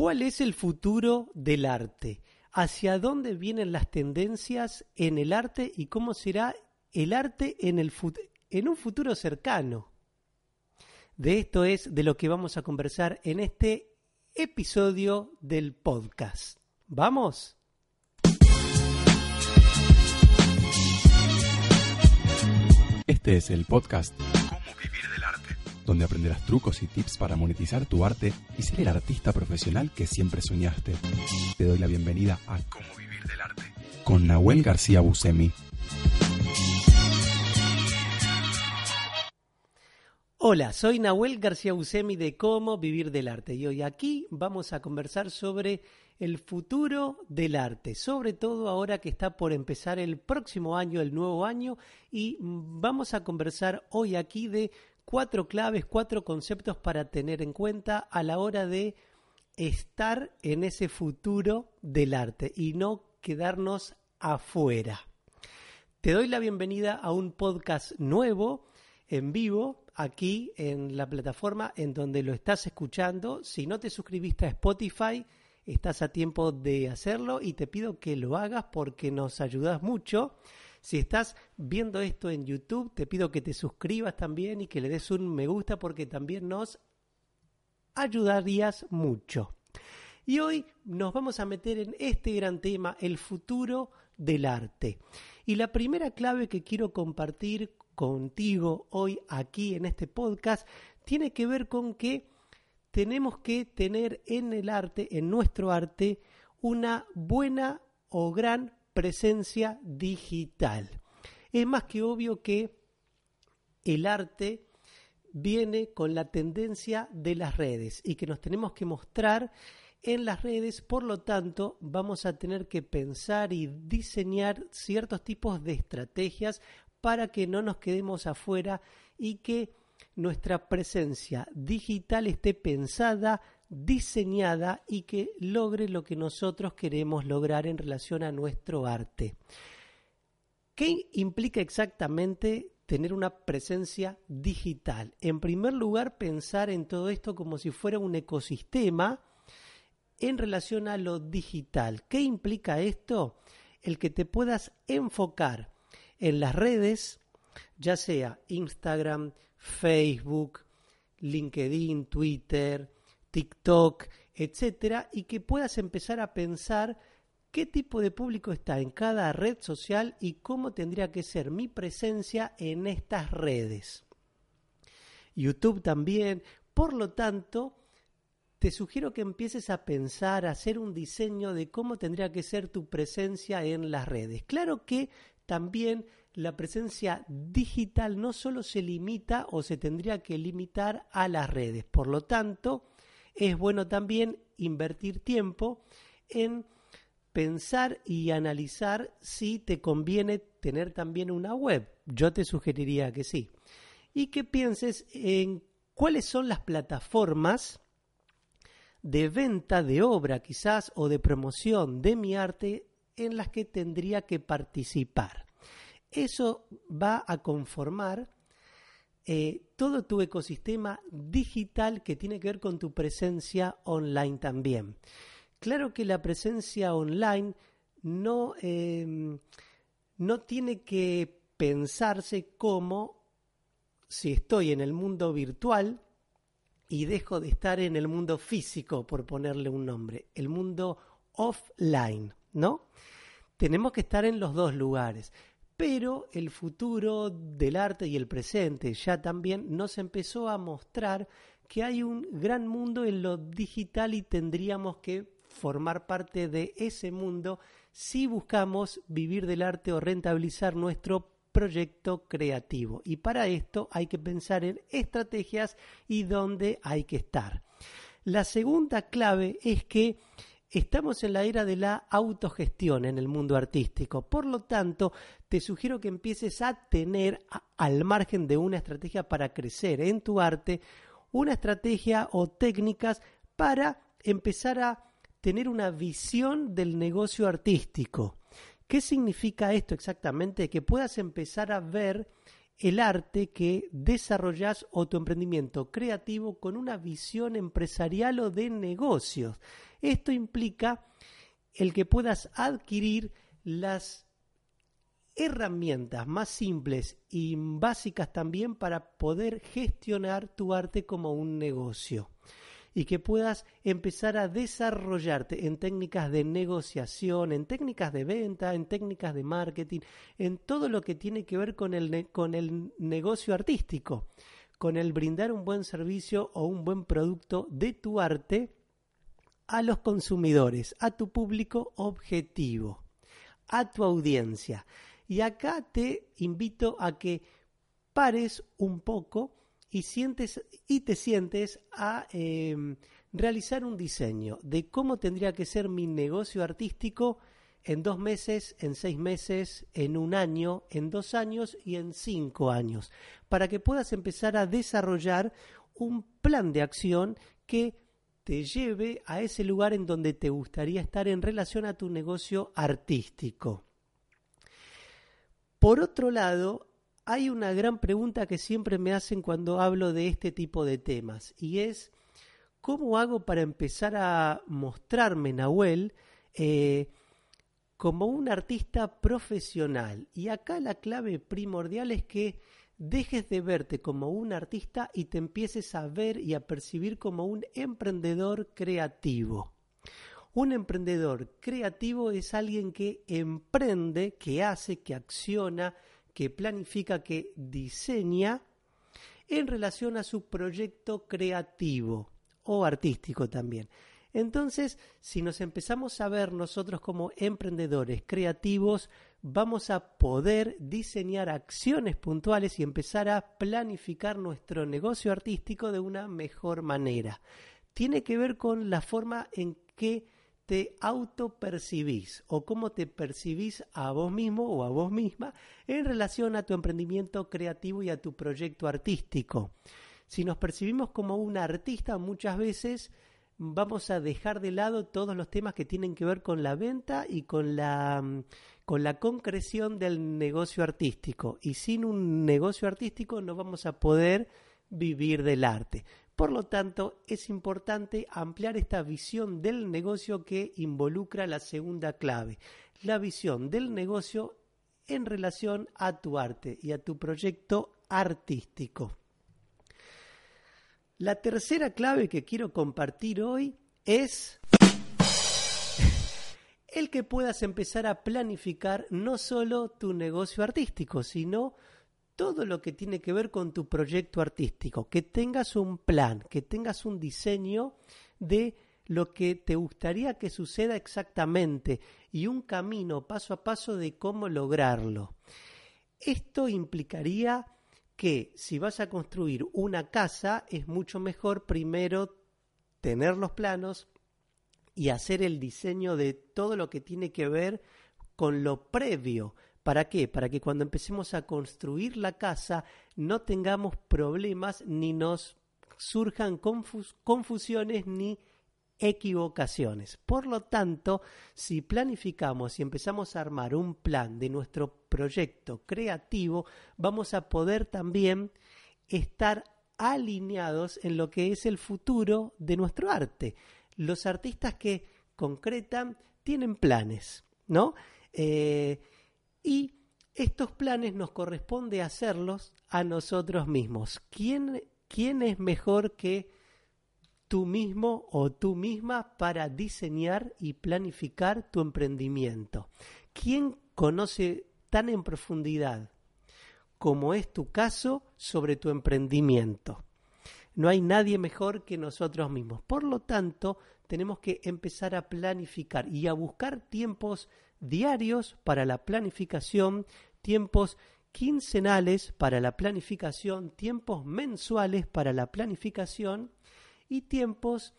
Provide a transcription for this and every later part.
¿Cuál es el futuro del arte? ¿Hacia dónde vienen las tendencias en el arte y cómo será el arte en, el en un futuro cercano? De esto es de lo que vamos a conversar en este episodio del podcast. ¿Vamos? Este es el podcast Cómo vivir del arte, donde aprenderás trucos y tips para monetizar tu arte y ser el artista profesional que siempre soñaste. Te doy la bienvenida a Cómo vivir del arte con Nahuel García Busemi. Hola, soy Nahuel García Busemi de Cómo Vivir del Arte y hoy aquí vamos a conversar sobre el futuro del arte, sobre todo ahora que está por empezar el próximo año, el nuevo año, y vamos a conversar hoy aquí de cuatro claves, cuatro conceptos para tener en cuenta a la hora de estar en ese futuro del arte y no quedarnos afuera. Te doy la bienvenida a un podcast nuevo en vivo aquí en la plataforma en donde lo estás escuchando. Si no te suscribiste a Spotify, estás a tiempo de hacerlo y te pido que lo hagas porque nos ayudas mucho. Si estás viendo esto en YouTube, te pido que te suscribas también y que le des un me gusta porque también nos ayudarías mucho. Y hoy nos vamos a meter en este gran tema, el futuro del arte. Y la primera clave que quiero compartir contigo hoy aquí en este podcast tiene que ver con que tenemos que tener en el arte, en nuestro arte, una buena o gran presencia digital. Es más que obvio que el arte viene con la tendencia de las redes y que nos tenemos que mostrar en las redes, por lo tanto vamos a tener que pensar y diseñar ciertos tipos de estrategias para que no nos quedemos afuera y que nuestra presencia digital esté pensada, diseñada y que logre lo que nosotros queremos lograr en relación a nuestro arte. ¿Qué implica exactamente tener una presencia digital? En primer lugar, pensar en todo esto como si fuera un ecosistema en relación a lo digital. ¿Qué implica esto? El que te puedas enfocar en las redes, ya sea Instagram, Facebook, LinkedIn, Twitter, TikTok, etcétera, y que puedas empezar a pensar qué tipo de público está en cada red social y cómo tendría que ser mi presencia en estas redes. YouTube también, por lo tanto, te sugiero que empieces a pensar, a hacer un diseño de cómo tendría que ser tu presencia en las redes. Claro que también la presencia digital no solo se limita o se tendría que limitar a las redes. Por lo tanto, es bueno también invertir tiempo en pensar y analizar si te conviene tener también una web. Yo te sugeriría que sí. Y que pienses en cuáles son las plataformas de venta de obra quizás o de promoción de mi arte en las que tendría que participar. Eso va a conformar eh, todo tu ecosistema digital que tiene que ver con tu presencia online también. Claro que la presencia online no, em, no tiene que pensarse como si estoy en el mundo virtual y dejo de estar en el mundo físico, por ponerle un nombre, el mundo offline, ¿no? Tenemos que estar en los dos lugares pero el futuro del arte y el presente ya también nos empezó a mostrar que hay un gran mundo en lo digital y tendríamos que formar parte de ese mundo si buscamos vivir del arte o rentabilizar nuestro proyecto creativo. Y para esto hay que pensar en estrategias y dónde hay que estar. La segunda clave es que Estamos en la era de la autogestión en el mundo artístico. Por lo tanto, te sugiero que empieces a tener, al margen de una estrategia para crecer en tu arte, una estrategia o técnicas para empezar a tener una visión del negocio artístico. ¿Qué significa esto exactamente? Que puedas empezar a ver el arte que desarrollas o tu emprendimiento creativo con una visión empresarial o de negocios. Esto implica el que puedas adquirir las herramientas más simples y básicas también para poder gestionar tu arte como un negocio y que puedas empezar a desarrollarte en técnicas de negociación, en técnicas de venta, en técnicas de marketing, en todo lo que tiene que ver con el, con el negocio artístico, con el brindar un buen servicio o un buen producto de tu arte a los consumidores, a tu público objetivo, a tu audiencia. Y acá te invito a que pares un poco y, sientes, y te sientes a em, realizar un diseño de cómo tendría que ser mi negocio artístico en dos meses, en seis meses, en un año, en dos años y en cinco años, para que puedas empezar a desarrollar un plan de acción que te lleve a ese lugar en donde te gustaría estar en relación a tu negocio artístico. Por otro lado, hay una gran pregunta que siempre me hacen cuando hablo de este tipo de temas y es ¿cómo hago para empezar a mostrarme, Nahuel, eh, como un artista profesional? Y acá la clave primordial es que dejes de verte como un artista y te empieces a ver y a percibir como un emprendedor creativo. Un emprendedor creativo es alguien que emprende, que hace, que acciona, que planifica, que diseña en relación a su proyecto creativo o artístico también. Entonces, si nos empezamos a ver nosotros como emprendedores creativos, vamos a poder diseñar acciones puntuales y empezar a planificar nuestro negocio artístico de una mejor manera. Tiene que ver con la forma en que te autopercibís o cómo te percibís a vos mismo o a vos misma en relación a tu emprendimiento creativo y a tu proyecto artístico. Si nos percibimos como un artista, muchas veces vamos a dejar de lado todos los temas que tienen que ver con la venta y con la, con la concreción del negocio artístico. Y sin un negocio artístico no vamos a poder vivir del arte. Por lo tanto, es importante ampliar esta visión del negocio que involucra la segunda clave, la visión del negocio en relación a tu arte y a tu proyecto artístico. La tercera clave que quiero compartir hoy es el que puedas empezar a planificar no solo tu negocio artístico, sino todo lo que tiene que ver con tu proyecto artístico, que tengas un plan, que tengas un diseño de lo que te gustaría que suceda exactamente y un camino paso a paso de cómo lograrlo. Esto implicaría que si vas a construir una casa es mucho mejor primero tener los planos y hacer el diseño de todo lo que tiene que ver con lo previo, ¿Para qué? Para que cuando empecemos a construir la casa no tengamos problemas ni nos surjan confusiones ni equivocaciones. Por lo tanto, si planificamos y empezamos a armar un plan de nuestro proyecto creativo, vamos a poder también estar alineados en lo que es el futuro de nuestro arte. Los artistas que concretan tienen planes, ¿no? Eh, y estos planes nos corresponde hacerlos a nosotros mismos. ¿Quién, quién es mejor que tú mismo o tú misma para diseñar y planificar tu emprendimiento? ¿Quién conoce tan en profundidad como es tu caso sobre tu emprendimiento? No hay nadie mejor que nosotros mismos. Por lo tanto, tenemos que empezar a planificar y a buscar tiempos diarios para la planificación, tiempos quincenales para la planificación, tiempos mensuales para la planificación y tiempos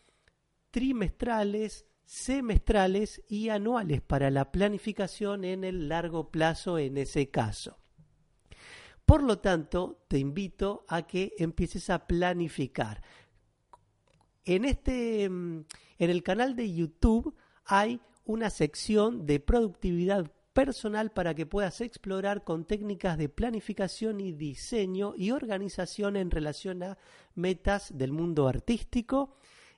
trimestrales, semestrales y anuales para la planificación en el largo plazo en ese caso. Por lo tanto, te invito a que empieces a planificar. En este en el canal de YouTube hay una sección de productividad personal para que puedas explorar con técnicas de planificación y diseño y organización en relación a metas del mundo artístico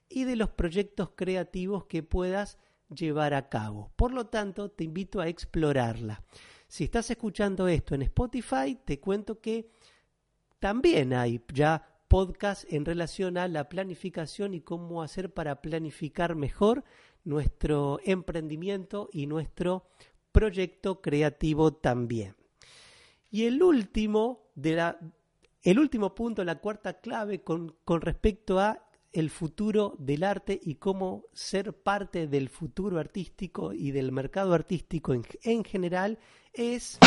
y de los proyectos creativos que puedas llevar a cabo. Por lo tanto, te invito a explorarla. Si estás escuchando esto en Spotify, te cuento que también hay ya podcast en relación a la planificación y cómo hacer para planificar mejor nuestro emprendimiento y nuestro proyecto creativo también. Y el último, de la, el último punto, la cuarta clave con, con respecto a el futuro del arte y cómo ser parte del futuro artístico y del mercado artístico en, en general es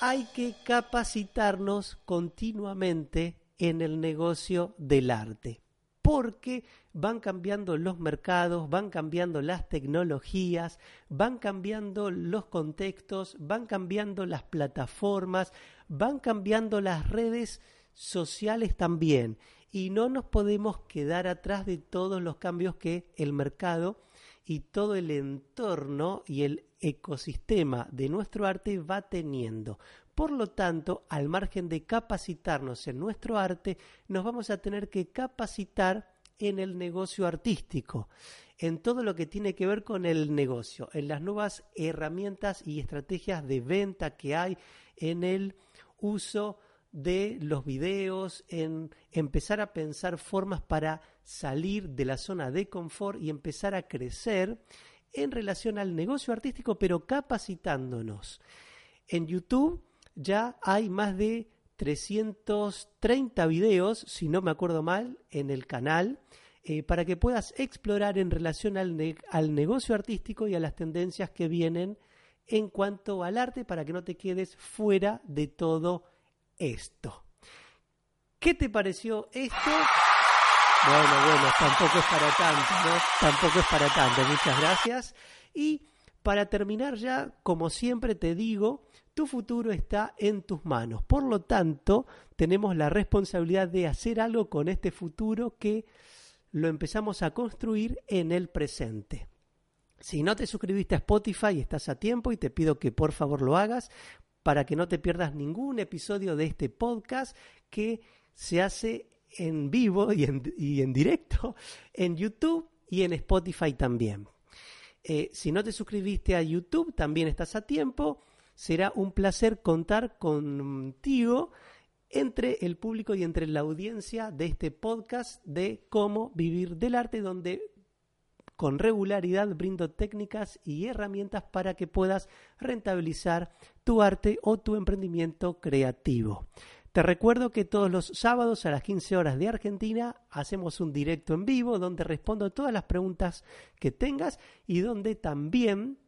hay que capacitarnos continuamente en el negocio del arte porque van cambiando los mercados, van cambiando las tecnologías, van cambiando los contextos, van cambiando las plataformas, van cambiando las redes sociales también. Y no nos podemos quedar atrás de todos los cambios que el mercado y todo el entorno y el ecosistema de nuestro arte va teniendo. Por lo tanto, al margen de capacitarnos en nuestro arte, nos vamos a tener que capacitar en el negocio artístico, en todo lo que tiene que ver con el negocio, en las nuevas herramientas y estrategias de venta que hay, en el uso de los videos, en empezar a pensar formas para salir de la zona de confort y empezar a crecer en relación al negocio artístico, pero capacitándonos. En YouTube ya hay más de 330 videos, si no me acuerdo mal, en el canal, eh, para que puedas explorar en relación al, al negocio artístico y a las tendencias que vienen en cuanto al arte, para que no te quedes fuera de todo esto. ¿Qué te pareció esto? Bueno, bueno, tampoco es para tanto, ¿no? Tampoco es para tanto. Muchas gracias. Y para terminar ya, como siempre te digo, tu futuro está en tus manos. Por lo tanto, tenemos la responsabilidad de hacer algo con este futuro que lo empezamos a construir en el presente. Si no te suscribiste a Spotify, estás a tiempo y te pido que por favor lo hagas para que no te pierdas ningún episodio de este podcast que se hace en vivo y en, directo en YouTube y en Spotify también. Eh, si no te suscribiste a YouTube, también estás a tiempo será un placer contar contigo entre el público y entre la audiencia de este podcast de cómo vivir del arte, donde con regularidad brindo técnicas y herramientas para que puedas rentabilizar tu arte o tu emprendimiento creativo. Te recuerdo que todos los sábados a las 15 horas de Argentina hacemos un directo en vivo donde respondo todas las preguntas que tengas y donde también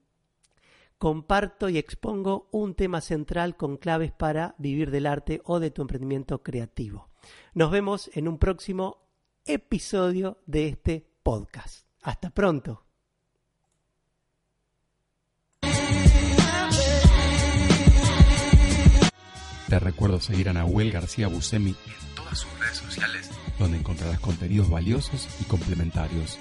comparto y expongo un tema central con claves para vivir del arte o de tu emprendimiento creativo. Nos vemos en un próximo episodio de este podcast. Hasta pronto. Te recuerdo seguir a Nahuel García Busemi en todas sus redes sociales, donde encontrarás contenidos valiosos y complementarios.